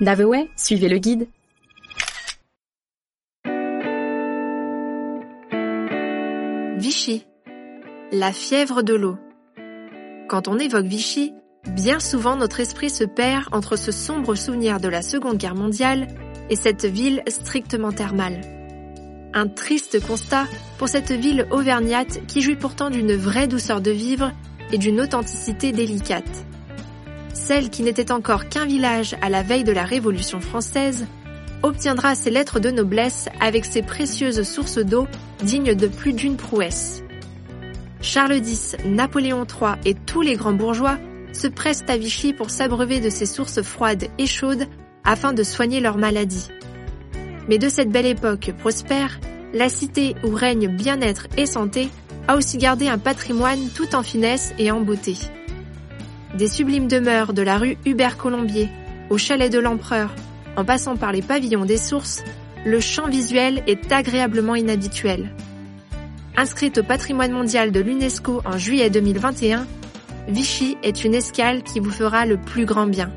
Naveway, suivez le guide. Vichy. La fièvre de l'eau. Quand on évoque Vichy, bien souvent notre esprit se perd entre ce sombre souvenir de la Seconde Guerre mondiale et cette ville strictement thermale. Un triste constat pour cette ville auvergnate qui jouit pourtant d'une vraie douceur de vivre et d'une authenticité délicate. Celle qui n'était encore qu'un village à la veille de la Révolution française obtiendra ses lettres de noblesse avec ses précieuses sources d'eau dignes de plus d'une prouesse. Charles X, Napoléon III et tous les grands bourgeois se pressent à Vichy pour s'abreuver de ces sources froides et chaudes afin de soigner leurs maladies. Mais de cette belle époque prospère, la cité où règne bien-être et santé a aussi gardé un patrimoine tout en finesse et en beauté. Des sublimes demeures de la rue Hubert Colombier au chalet de l'Empereur, en passant par les pavillons des sources, le champ visuel est agréablement inhabituel. Inscrite au patrimoine mondial de l'UNESCO en juillet 2021, Vichy est une escale qui vous fera le plus grand bien.